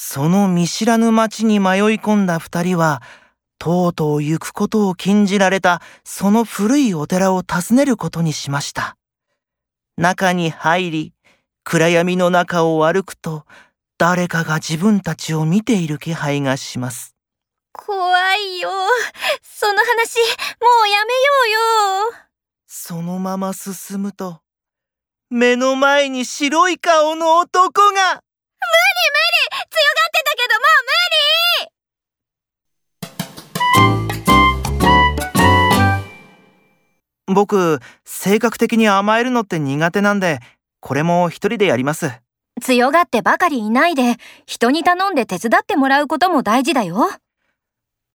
その見知らぬ町に迷い込んだ二人は、とうとう行くことを禁じられたその古いお寺を訪ねることにしました。中に入り、暗闇の中を歩くと、誰かが自分たちを見ている気配がします。怖いよ。その話、もうやめようよ。そのまま進むと、目の前に白い顔の男が無理僕、性格的に甘えるのって苦手なんで、これも一人でやります。強がってばかりいないで、人に頼んで手伝ってもらうことも大事だよ。